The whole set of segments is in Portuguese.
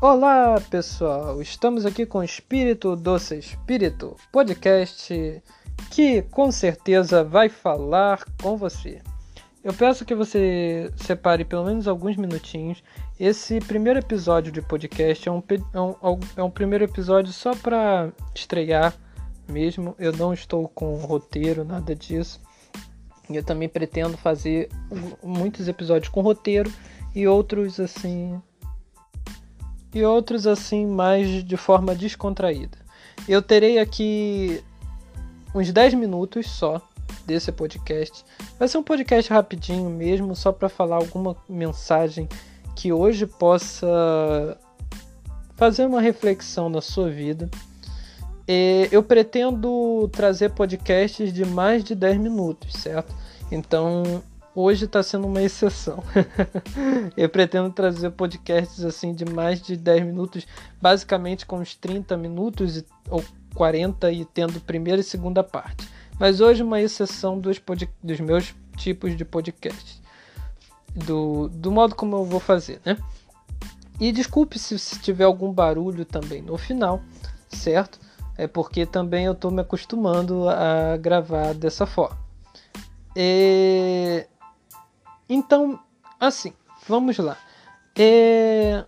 Olá pessoal, estamos aqui com o Espírito Doce Espírito, podcast que com certeza vai falar com você. Eu peço que você separe pelo menos alguns minutinhos. Esse primeiro episódio de podcast é um, é um, é um primeiro episódio só para estrear mesmo. Eu não estou com roteiro, nada disso. Eu também pretendo fazer muitos episódios com roteiro e outros assim e outros assim mais de forma descontraída. Eu terei aqui uns 10 minutos só desse podcast. Vai ser um podcast rapidinho mesmo, só para falar alguma mensagem que hoje possa fazer uma reflexão na sua vida. Eu pretendo trazer podcasts de mais de 10 minutos, certo? Então hoje está sendo uma exceção. eu pretendo trazer podcasts assim de mais de 10 minutos, basicamente com uns 30 minutos ou 40 e tendo primeira e segunda parte. Mas hoje uma exceção dos, dos meus tipos de podcasts. Do, do modo como eu vou fazer, né? E desculpe se, se tiver algum barulho também no final, certo? É porque também eu estou me acostumando a gravar dessa forma. E então, assim, vamos lá. É...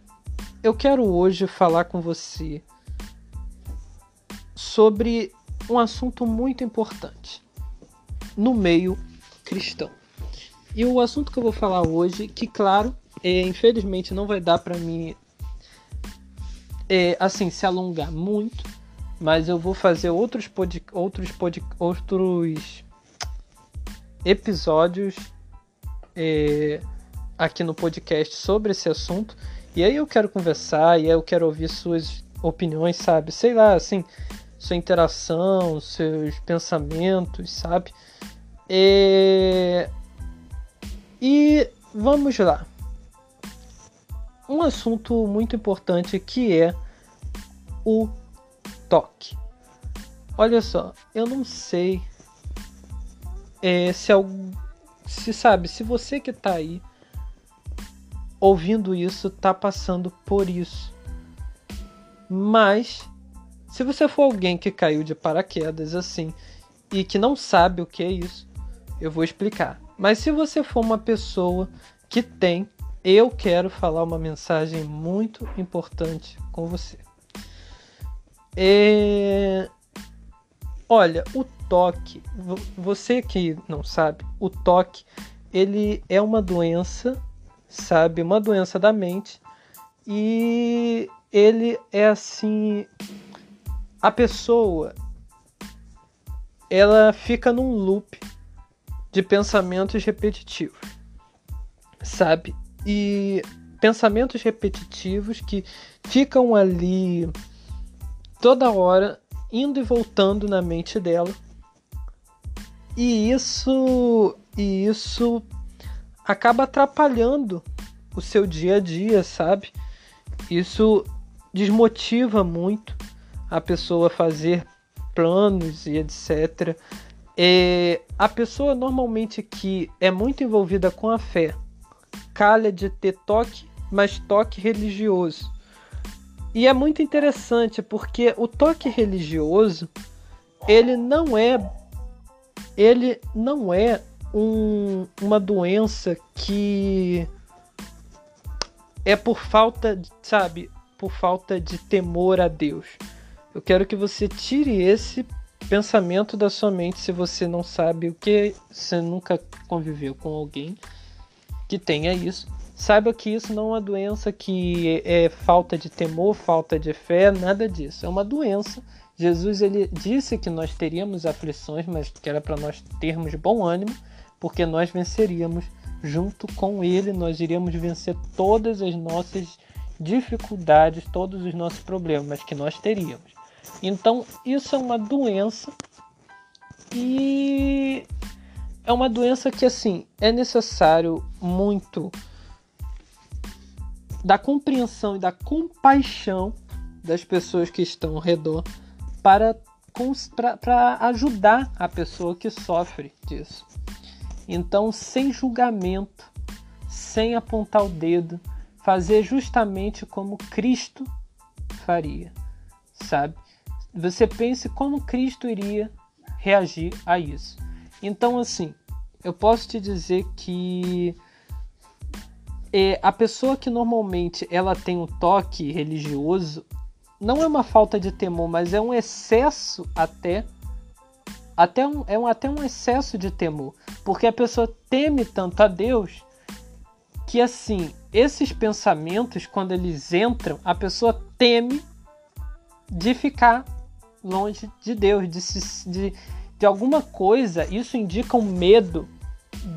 Eu quero hoje falar com você sobre um assunto muito importante no meio cristão. E o assunto que eu vou falar hoje, que claro, é, infelizmente não vai dar para mim é, assim se alongar muito, mas eu vou fazer outros pod, outros pod, outros episódios é, aqui no podcast sobre esse assunto. E aí eu quero conversar, e aí eu quero ouvir suas opiniões, sabe? Sei lá, assim, sua interação, seus pensamentos, sabe? É... E vamos lá. Um assunto muito importante que é o toque. Olha só, eu não sei é, se algum se sabe, se você que tá aí ouvindo isso tá passando por isso. Mas se você for alguém que caiu de paraquedas assim e que não sabe o que é isso, eu vou explicar. Mas se você for uma pessoa que tem, eu quero falar uma mensagem muito importante com você. É... Olha, o toque, você que não sabe, o toque, ele é uma doença, sabe, uma doença da mente e ele é assim, a pessoa ela fica num loop de pensamentos repetitivos, sabe? E pensamentos repetitivos que ficam ali toda hora indo e voltando na mente dela e isso e isso acaba atrapalhando o seu dia a dia, sabe? Isso desmotiva muito a pessoa a fazer planos e etc. É, a pessoa normalmente que é muito envolvida com a fé calha de ter toque, mas toque religioso. E é muito interessante porque o toque religioso ele não é ele não é um, uma doença que é por falta, sabe, por falta de temor a Deus. Eu quero que você tire esse pensamento da sua mente se você não sabe o que, você nunca conviveu com alguém que tenha isso. Saiba que isso não é uma doença que é falta de temor, falta de fé, nada disso. É uma doença Jesus ele disse que nós teríamos aflições, mas que era para nós termos bom ânimo, porque nós venceríamos junto com ele, nós iríamos vencer todas as nossas dificuldades, todos os nossos problemas que nós teríamos. Então, isso é uma doença e é uma doença que assim, é necessário muito da compreensão e da compaixão das pessoas que estão ao redor para, para ajudar a pessoa que sofre disso. Então, sem julgamento, sem apontar o dedo, fazer justamente como Cristo faria, sabe? Você pense como Cristo iria reagir a isso. Então, assim, eu posso te dizer que é, a pessoa que normalmente ela tem um toque religioso não é uma falta de temor, mas é um excesso até até um, é um, até um excesso de temor, porque a pessoa teme tanto a Deus que assim esses pensamentos quando eles entram a pessoa teme de ficar longe de Deus, de, se, de, de alguma coisa. Isso indica um medo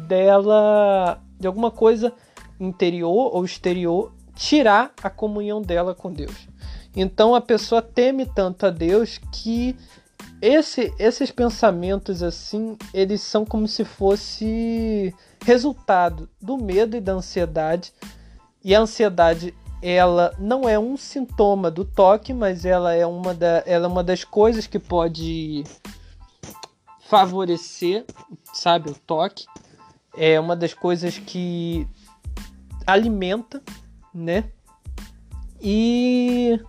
dela, de alguma coisa interior ou exterior, tirar a comunhão dela com Deus. Então a pessoa teme tanto a Deus que esse, esses pensamentos assim, eles são como se fosse resultado do medo e da ansiedade. E a ansiedade, ela não é um sintoma do toque, mas ela é uma, da, ela é uma das coisas que pode favorecer, sabe, o toque. É uma das coisas que alimenta, né? E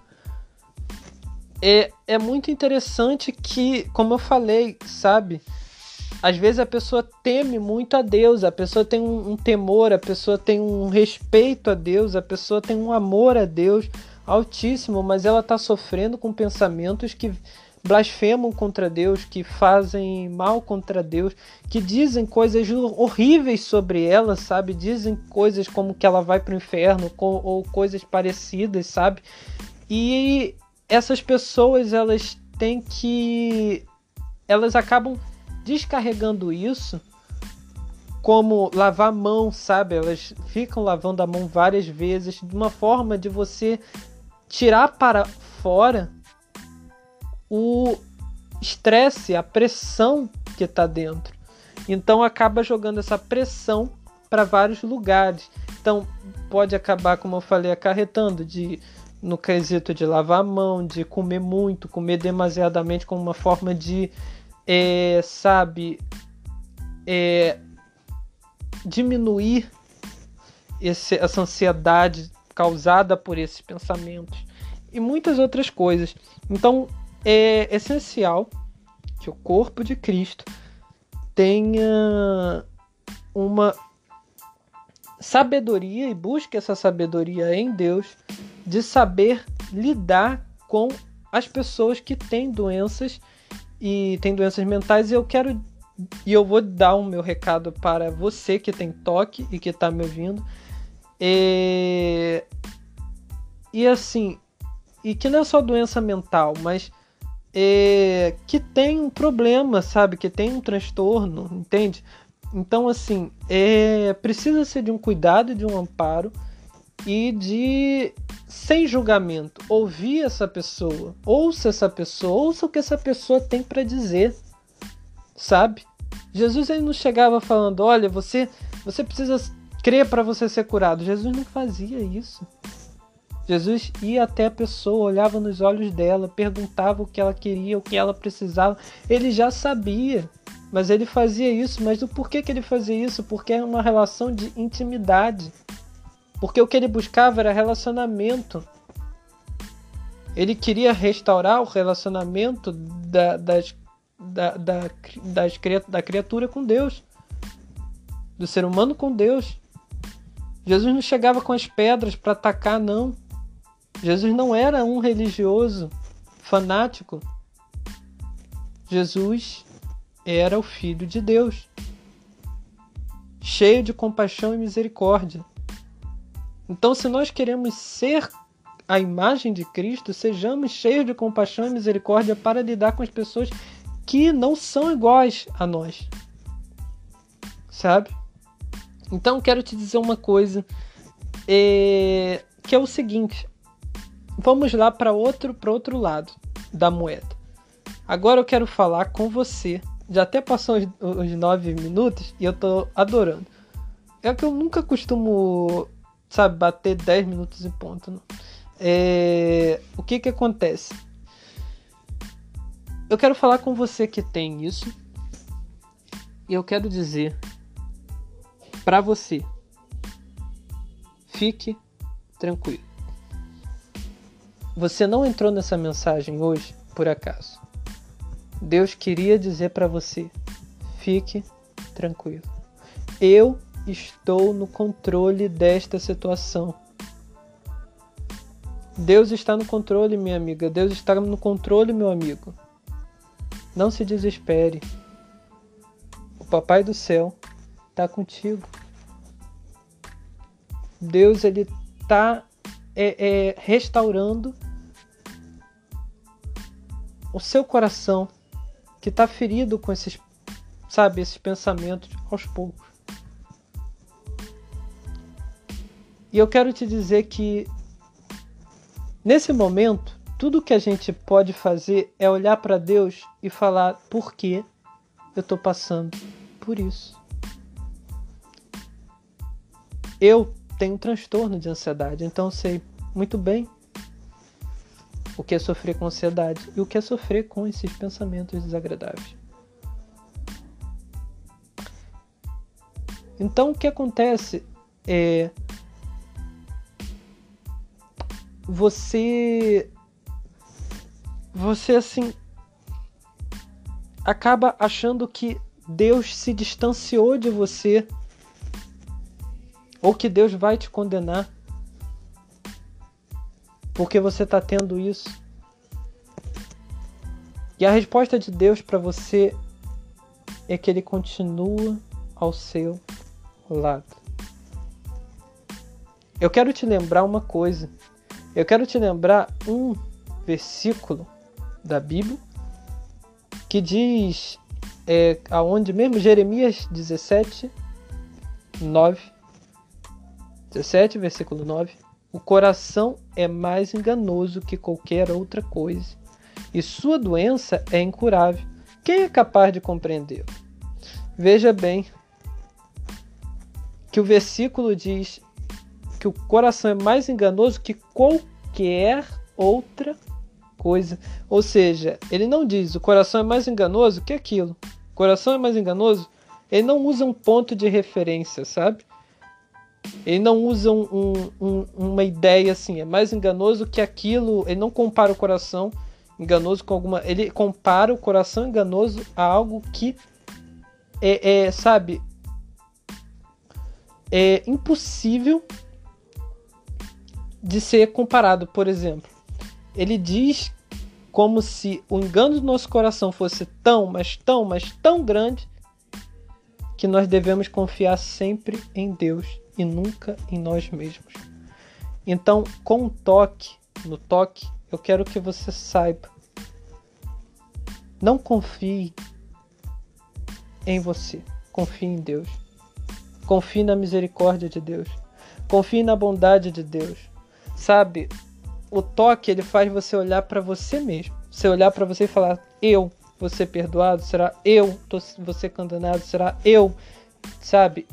é, é muito interessante que, como eu falei, sabe? Às vezes a pessoa teme muito a Deus, a pessoa tem um, um temor, a pessoa tem um respeito a Deus, a pessoa tem um amor a Deus altíssimo, mas ela está sofrendo com pensamentos que blasfemam contra Deus, que fazem mal contra Deus, que dizem coisas horríveis sobre ela, sabe? Dizem coisas como que ela vai para o inferno ou coisas parecidas, sabe? E essas pessoas elas têm que elas acabam descarregando isso como lavar a mão, sabe? Elas ficam lavando a mão várias vezes de uma forma de você tirar para fora o estresse, a pressão que está dentro. Então acaba jogando essa pressão para vários lugares. Então pode acabar, como eu falei, acarretando de no quesito de lavar a mão, de comer muito, comer demasiadamente como uma forma de, é, sabe, é, diminuir esse, essa ansiedade causada por esses pensamentos e muitas outras coisas. Então é essencial que o corpo de Cristo tenha uma sabedoria e busque essa sabedoria em Deus de saber lidar com as pessoas que têm doenças e têm doenças mentais. E eu quero e eu vou dar o meu recado para você que tem toque e que está me ouvindo. E, e assim, e que não é só doença mental, mas é, que tem um problema, sabe? Que tem um transtorno, entende? Então, assim, é, precisa ser de um cuidado, de um amparo e de sem julgamento ouvir essa pessoa, ouça essa pessoa, ouça o que essa pessoa tem para dizer, sabe? Jesus ele não chegava falando, olha, você você precisa crer para você ser curado. Jesus não fazia isso. Jesus ia até a pessoa, olhava nos olhos dela, perguntava o que ela queria, o que ela precisava. Ele já sabia, mas ele fazia isso. Mas o porquê que ele fazia isso? Porque é uma relação de intimidade. Porque o que ele buscava era relacionamento. Ele queria restaurar o relacionamento da, das, da, da, das, da criatura com Deus, do ser humano com Deus. Jesus não chegava com as pedras para atacar, não. Jesus não era um religioso fanático. Jesus era o Filho de Deus, cheio de compaixão e misericórdia. Então, se nós queremos ser a imagem de Cristo, sejamos cheios de compaixão e misericórdia para lidar com as pessoas que não são iguais a nós. Sabe? Então, quero te dizer uma coisa, é, que é o seguinte: vamos lá para outro, outro lado da moeda. Agora eu quero falar com você. Já até passou os, os nove minutos e eu tô adorando. É que eu nunca costumo sabe, bater 10 minutos em ponto. Não. É, o que que acontece? Eu quero falar com você que tem isso e eu quero dizer para você: fique tranquilo. Você não entrou nessa mensagem hoje por acaso. Deus queria dizer para você: fique tranquilo. Eu estou no controle desta situação. Deus está no controle, minha amiga. Deus está no controle, meu amigo. Não se desespere. O Papai do Céu está contigo. Deus ele está é, é, restaurando o seu coração que está ferido com esses, sabe, esses pensamentos aos poucos. E eu quero te dizer que nesse momento, tudo que a gente pode fazer é olhar para Deus e falar por que eu estou passando por isso. Eu tenho um transtorno de ansiedade, então sei muito bem o que é sofrer com ansiedade e o que é sofrer com esses pensamentos desagradáveis. Então o que acontece é você você assim acaba achando que Deus se distanciou de você ou que Deus vai te condenar porque você está tendo isso. E a resposta de Deus para você é que Ele continua ao seu lado. Eu quero te lembrar uma coisa. Eu quero te lembrar um versículo da Bíblia que diz é, aonde mesmo Jeremias 17, 9. 17, versículo 9. O coração é mais enganoso que qualquer outra coisa, e sua doença é incurável. Quem é capaz de compreendê-lo? Veja bem que o versículo diz que o coração é mais enganoso que qualquer outra coisa. Ou seja, ele não diz o coração é mais enganoso que aquilo. O coração é mais enganoso. Ele não usa um ponto de referência, sabe? Ele não usa um, um, uma ideia assim, é mais enganoso que aquilo. Ele não compara o coração enganoso com alguma. Ele compara o coração enganoso a algo que é, é sabe, é impossível de ser comparado. Por exemplo, ele diz como se o engano do nosso coração fosse tão, mas tão, mas tão grande que nós devemos confiar sempre em Deus e nunca em nós mesmos. Então, com o toque, no toque, eu quero que você saiba. Não confie em você, confie em Deus. Confie na misericórdia de Deus. Confie na bondade de Deus. Sabe, o toque ele faz você olhar para você mesmo. Você olhar para você e falar: eu vou ser perdoado? Será eu vou ser condenado? Será eu? Sabe?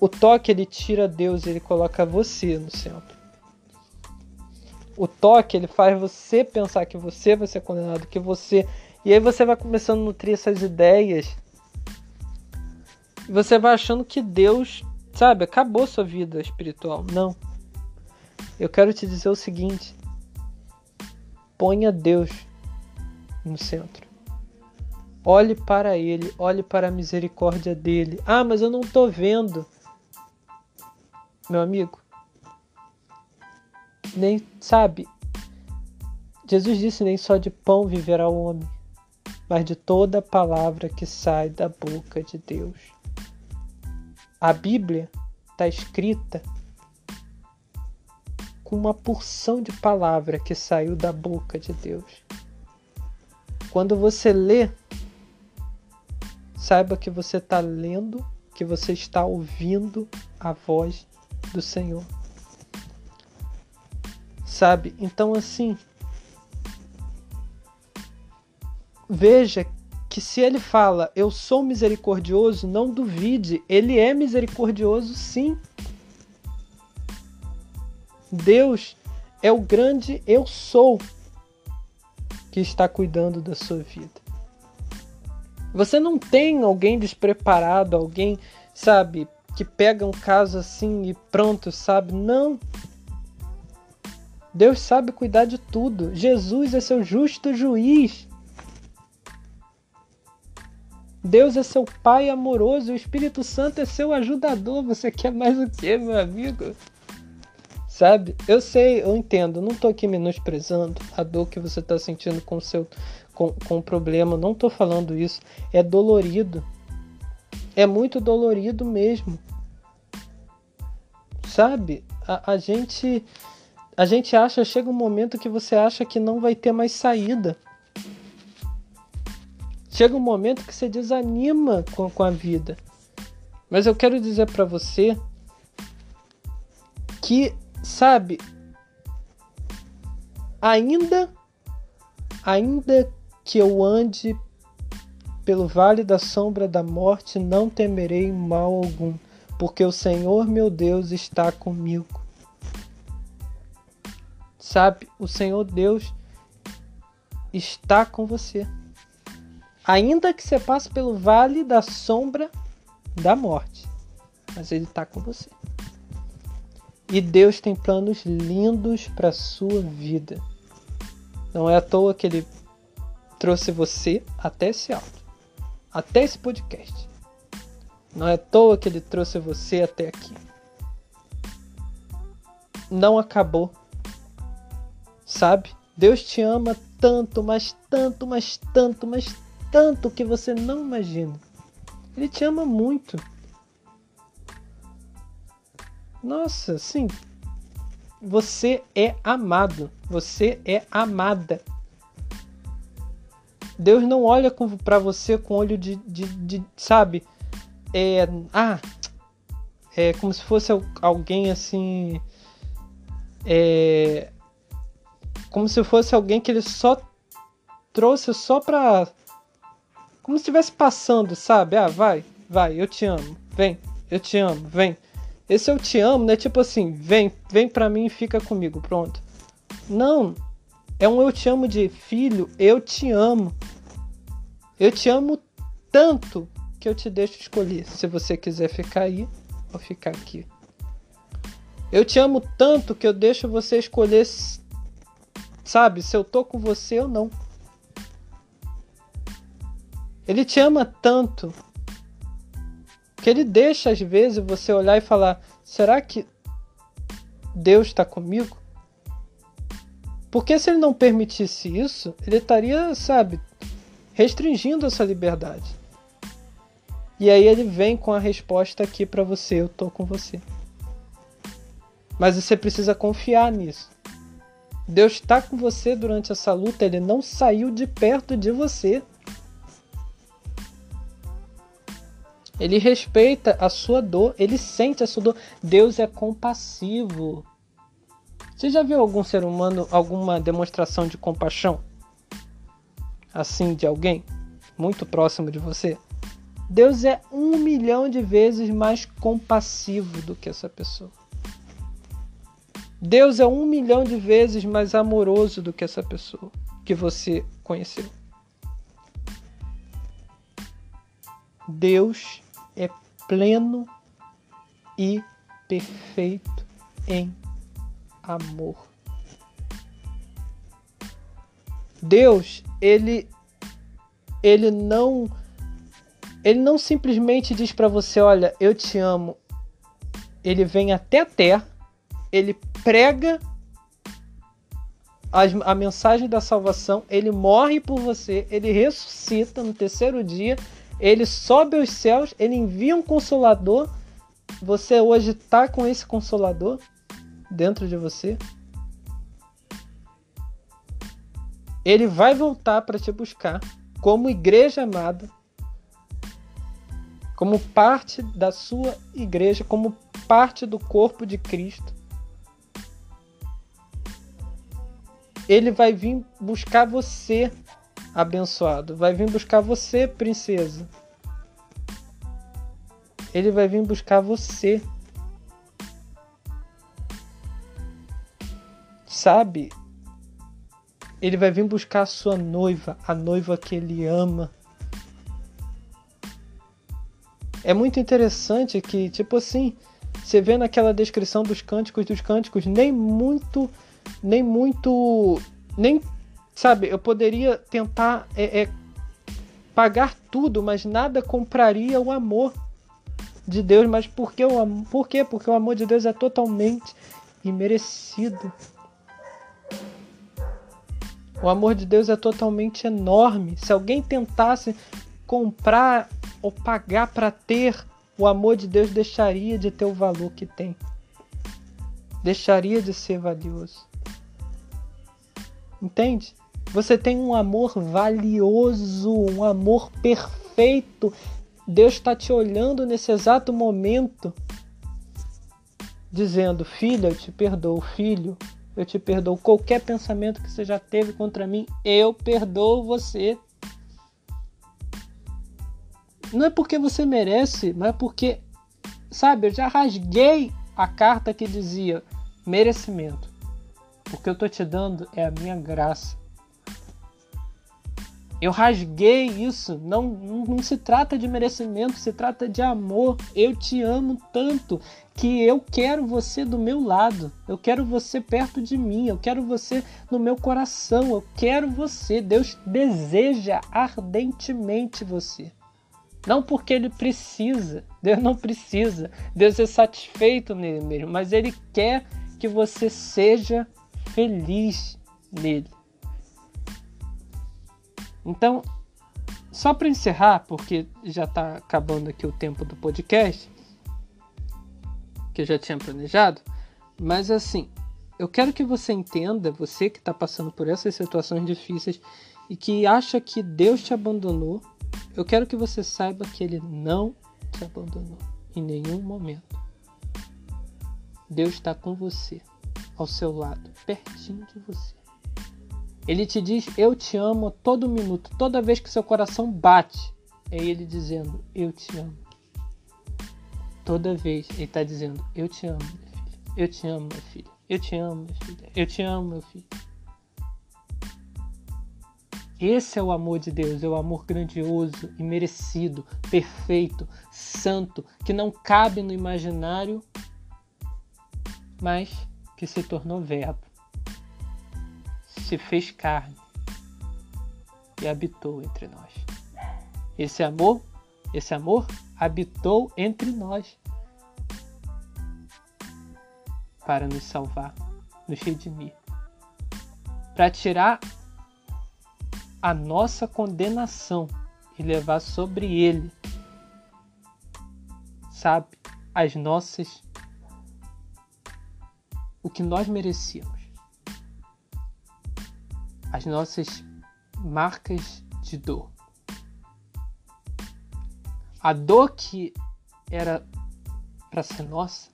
O toque ele tira Deus, ele coloca você no centro. O toque ele faz você pensar que você vai ser condenado, que você. E aí você vai começando a nutrir essas ideias. E você vai achando que Deus, sabe, acabou sua vida espiritual. Não. Eu quero te dizer o seguinte: ponha Deus no centro. Olhe para Ele, olhe para a misericórdia dele. Ah, mas eu não estou vendo meu amigo. Nem sabe. Jesus disse: nem só de pão viverá o homem, mas de toda palavra que sai da boca de Deus. A Bíblia está escrita com uma porção de palavra que saiu da boca de Deus. Quando você lê, saiba que você está lendo, que você está ouvindo a voz do Senhor. Sabe? Então, assim, veja que se ele fala eu sou misericordioso, não duvide, ele é misericordioso sim. Deus é o grande eu sou que está cuidando da sua vida. Você não tem alguém despreparado, alguém, sabe, que pega um caso assim e pronto, sabe? Não. Deus sabe cuidar de tudo. Jesus é seu justo juiz. Deus é seu Pai amoroso, o Espírito Santo é seu ajudador. Você quer mais o que, meu amigo? Sabe? Eu sei, eu entendo. Não tô aqui menosprezando a dor que você tá sentindo com o seu com, com o problema. Não tô falando isso. É dolorido. É muito dolorido mesmo. Sabe? A, a gente a gente acha, chega um momento que você acha que não vai ter mais saída. Chega um momento que você desanima com, com a vida. Mas eu quero dizer para você que, sabe, ainda ainda que eu ande pelo vale da sombra da morte, não temerei mal algum, porque o Senhor meu Deus está comigo. Sabe, o Senhor Deus está com você ainda que você passe pelo vale da sombra da morte, mas Ele está com você. E Deus tem planos lindos para sua vida. Não é à toa que Ele trouxe você até esse áudio, até esse podcast. Não é à toa que Ele trouxe você até aqui. Não acabou. Sabe? Deus te ama tanto, mas tanto, mas tanto, mas tanto que você não imagina. Ele te ama muito. Nossa, sim. Você é amado. Você é amada. Deus não olha para você com olho de, de, de, sabe? É, ah, é como se fosse alguém assim. É, como se fosse alguém que ele só trouxe só pra como se estivesse passando, sabe? Ah, vai, vai, eu te amo, vem, eu te amo, vem. Esse eu te amo não é tipo assim, vem, vem pra mim e fica comigo, pronto. Não, é um eu te amo de filho, eu te amo. Eu te amo tanto que eu te deixo escolher se você quiser ficar aí ou ficar aqui. Eu te amo tanto que eu deixo você escolher, sabe, se eu tô com você ou não. Ele te ama tanto que ele deixa às vezes você olhar e falar: será que Deus está comigo? Porque se ele não permitisse isso, ele estaria, sabe, restringindo essa liberdade. E aí ele vem com a resposta aqui para você: eu tô com você. Mas você precisa confiar nisso. Deus está com você durante essa luta, ele não saiu de perto de você. Ele respeita a sua dor, ele sente a sua dor. Deus é compassivo. Você já viu algum ser humano, alguma demonstração de compaixão? Assim, de alguém muito próximo de você? Deus é um milhão de vezes mais compassivo do que essa pessoa. Deus é um milhão de vezes mais amoroso do que essa pessoa que você conheceu. Deus é pleno e perfeito em amor. Deus, ele ele não ele não simplesmente diz para você, olha, eu te amo. Ele vem até a terra, ele prega a, a mensagem da salvação, ele morre por você, ele ressuscita no terceiro dia ele sobe aos céus, ele envia um consolador. Você hoje está com esse consolador dentro de você. Ele vai voltar para te buscar como igreja amada, como parte da sua igreja, como parte do corpo de Cristo. Ele vai vir buscar você abençoado. Vai vir buscar você, princesa. Ele vai vir buscar você. Sabe? Ele vai vir buscar a sua noiva, a noiva que ele ama. É muito interessante que, tipo assim, você vê naquela descrição dos cânticos dos cânticos, nem muito, nem muito, nem, sabe, eu poderia tentar é, é, pagar tudo, mas nada compraria o amor de Deus. Mas por, que o, por quê? Porque o amor de Deus é totalmente imerecido. O amor de Deus é totalmente enorme. Se alguém tentasse comprar ou pagar para ter, o amor de Deus deixaria de ter o valor que tem. Deixaria de ser valioso. Entende? Você tem um amor valioso, um amor perfeito. Deus está te olhando nesse exato momento, dizendo: Filho, eu te perdoo, filho, eu te perdoo. Qualquer pensamento que você já teve contra mim, eu perdoo você. Não é porque você merece, mas é porque, sabe, eu já rasguei a carta que dizia merecimento. O que eu tô te dando é a minha graça. Eu rasguei isso. Não, não se trata de merecimento, se trata de amor. Eu te amo tanto que eu quero você do meu lado. Eu quero você perto de mim. Eu quero você no meu coração. Eu quero você. Deus deseja ardentemente você. Não porque ele precisa. Deus não precisa. Deus é satisfeito nele mesmo. Mas ele quer que você seja feliz nele. Então, só para encerrar, porque já está acabando aqui o tempo do podcast, que eu já tinha planejado, mas assim, eu quero que você entenda, você que está passando por essas situações difíceis e que acha que Deus te abandonou, eu quero que você saiba que Ele não te abandonou em nenhum momento. Deus está com você, ao seu lado, pertinho de você. Ele te diz eu te amo todo minuto, toda vez que seu coração bate. É ele dizendo eu te amo. Toda vez ele está dizendo eu te amo. Eu te amo, minha filha. Eu te amo, minha filha. Eu te amo, meu filho. Esse é o amor de Deus, é o amor grandioso, imerecido, perfeito, santo, que não cabe no imaginário, mas que se tornou verbo se fez carne e habitou entre nós. Esse amor, esse amor habitou entre nós para nos salvar, nos redimir, para tirar a nossa condenação e levar sobre ele, sabe, as nossas o que nós merecíamos as nossas marcas de dor. A dor que era para ser nossa,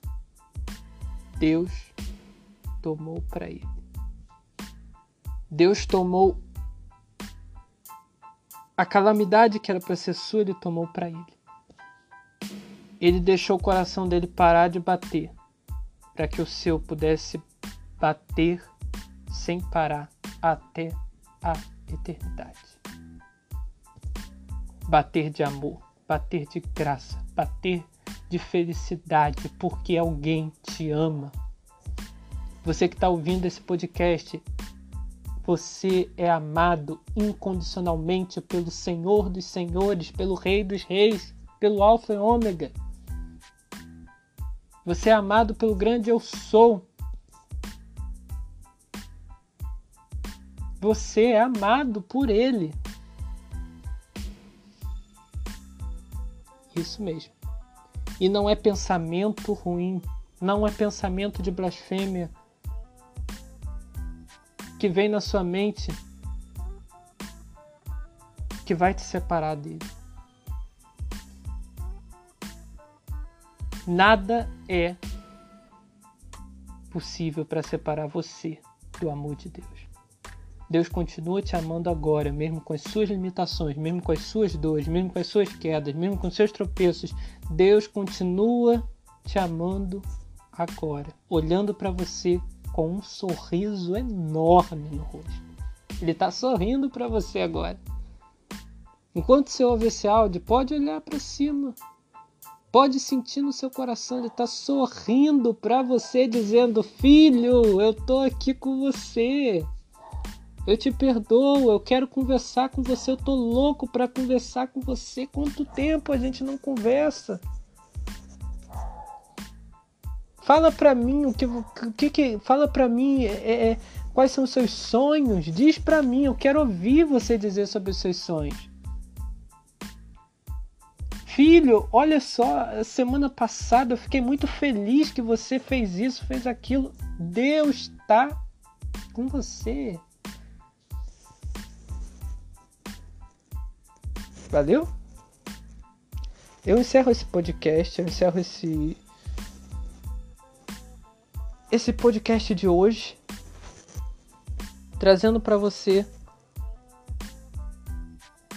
Deus tomou para ele. Deus tomou a calamidade que era para ser sua, ele tomou para ele. Ele deixou o coração dele parar de bater, para que o seu pudesse bater sem parar até a eternidade. Bater de amor, bater de graça, bater de felicidade, porque alguém te ama. Você que está ouvindo esse podcast, você é amado incondicionalmente pelo Senhor dos Senhores, pelo Rei dos Reis, pelo Alfa e Ômega. Você é amado pelo grande Eu Sou, Você é amado por Ele. Isso mesmo. E não é pensamento ruim, não é pensamento de blasfêmia que vem na sua mente que vai te separar dele. Nada é possível para separar você do amor de Deus. Deus continua te amando agora, mesmo com as suas limitações, mesmo com as suas dores, mesmo com as suas quedas, mesmo com os seus tropeços. Deus continua te amando agora, olhando para você com um sorriso enorme no rosto. Ele está sorrindo para você agora. Enquanto você ouve esse áudio, pode olhar para cima. pode sentir no seu coração, ele está sorrindo para você, dizendo: Filho, eu tô aqui com você. Eu te perdoo, eu quero conversar com você, eu tô louco para conversar com você. Quanto tempo a gente não conversa? Fala para mim o que, o que, que fala para mim é, é, quais são os seus sonhos. Diz para mim, eu quero ouvir você dizer sobre os seus sonhos. Filho, olha só, semana passada eu fiquei muito feliz que você fez isso, fez aquilo. Deus está com você. Valeu? Eu encerro esse podcast, eu encerro esse esse podcast de hoje trazendo para você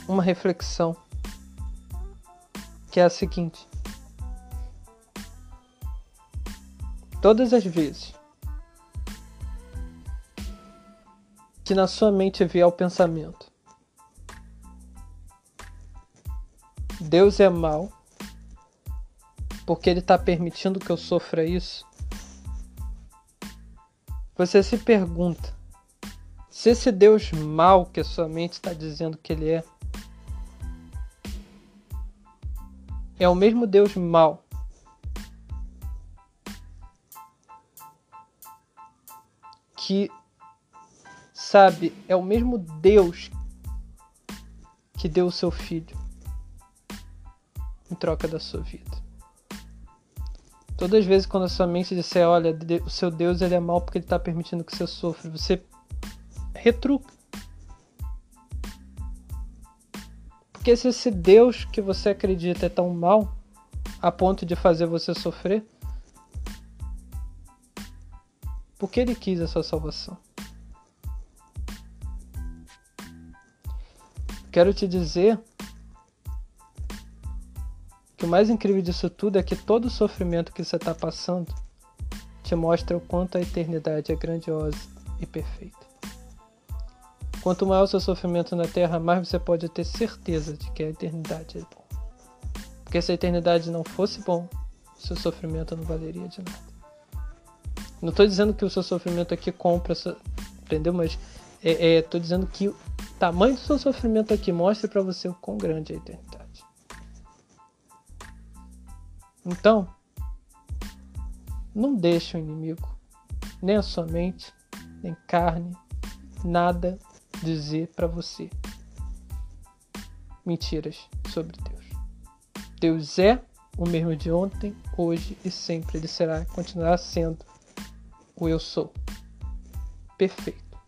uma reflexão que é a seguinte: todas as vezes que na sua mente vier o pensamento, Deus é mal porque Ele está permitindo que eu sofra isso. Você se pergunta se esse Deus mal que a sua mente está dizendo que Ele é é o mesmo Deus mau. Que, sabe, é o mesmo Deus que deu o seu filho em troca da sua vida. Todas as vezes quando a sua mente disser, olha, o seu Deus ele é mau porque ele está permitindo que você sofra, você retruca. Porque se esse Deus que você acredita é tão mal a ponto de fazer você sofrer, por que ele quis a sua salvação? Quero te dizer que o mais incrível disso tudo é que todo o sofrimento que você está passando te mostra o quanto a eternidade é grandiosa e perfeita. Quanto maior o seu sofrimento na Terra, mais você pode ter certeza de que a eternidade é bom. Porque se a eternidade não fosse bom, seu sofrimento não valeria de nada. Não estou dizendo que o seu sofrimento aqui compra, entendeu? Mas estou é, é, dizendo que o tamanho do seu sofrimento aqui mostra para você o quão grande é a eternidade. Então, não deixe o inimigo, nem a sua mente, nem carne, nada dizer para você mentiras sobre Deus. Deus é o mesmo de ontem, hoje e sempre. Ele será, continuará sendo o eu sou perfeito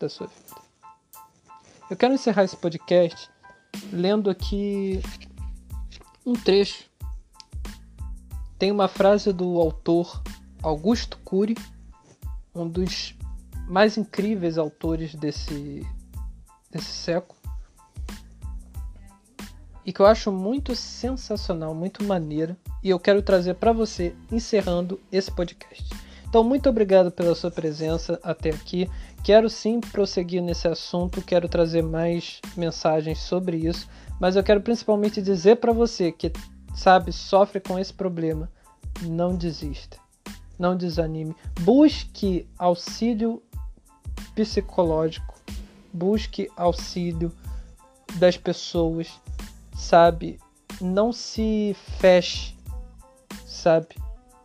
da sua vida. Eu quero encerrar esse podcast lendo aqui um trecho. Tem uma frase do autor Augusto Cury, um dos mais incríveis autores desse, desse século. E que eu acho muito sensacional, muito maneira. E eu quero trazer para você, encerrando esse podcast. Então, muito obrigado pela sua presença até aqui. Quero sim prosseguir nesse assunto, quero trazer mais mensagens sobre isso, mas eu quero principalmente dizer para você que, sabe, sofre com esse problema, não desista, não desanime, busque auxílio psicológico, busque auxílio das pessoas, sabe? Não se feche, sabe?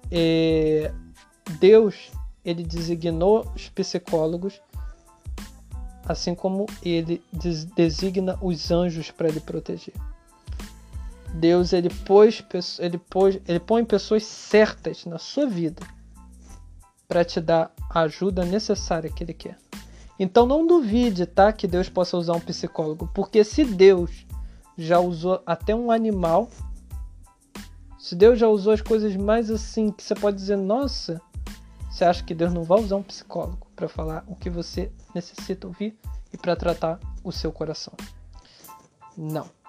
É, Deus, ele designou os psicólogos, assim como ele designa os anjos para lhe proteger. Deus ele pôs, ele pôs, ele põe pessoas certas na sua vida para te dar a ajuda necessária que ele quer. Então não duvide, tá, que Deus possa usar um psicólogo, porque se Deus já usou até um animal, se Deus já usou as coisas mais assim que você pode dizer, nossa, você acha que Deus não vai usar um psicólogo para falar o que você necessita ouvir e para tratar o seu coração? Não.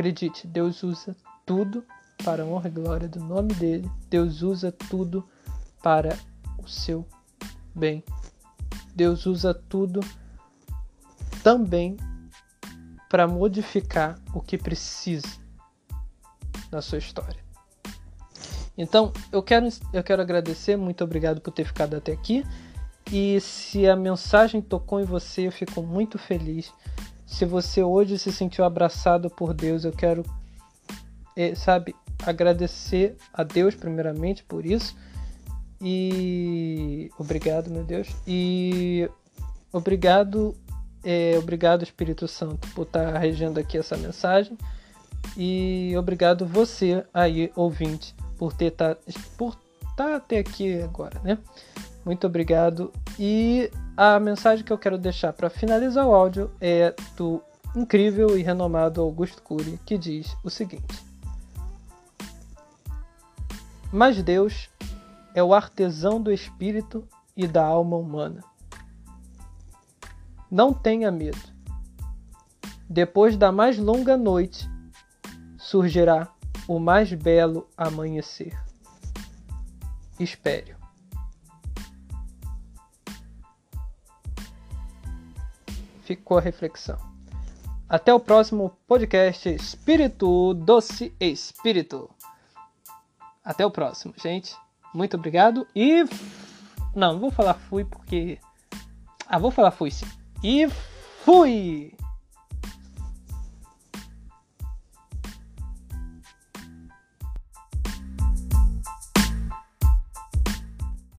Acredite, Deus usa tudo para a honra e glória do nome dele. Deus usa tudo para o seu bem Deus usa tudo também para modificar o que precisa na sua história. Então, eu quero, eu quero agradecer, muito obrigado por ter ficado até aqui. E se a mensagem tocou em você, eu fico muito feliz. Se você hoje se sentiu abraçado por Deus, eu quero, é, sabe, agradecer a Deus primeiramente por isso. E obrigado, meu Deus. E obrigado, é, obrigado Espírito Santo por estar regendo aqui essa mensagem. E obrigado você aí, ouvinte, por ter tá, por tá até aqui agora, né? Muito obrigado. E a mensagem que eu quero deixar para finalizar o áudio é do incrível e renomado Augusto Cury, que diz o seguinte: Mas Deus é o artesão do espírito e da alma humana. Não tenha medo. Depois da mais longa noite, surgirá o mais belo amanhecer. Espere. Ficou a reflexão. Até o próximo podcast Espírito Doce Espírito. Até o próximo, gente. Muito obrigado e. Não, não vou falar fui porque. Ah, vou falar fui sim. E fui!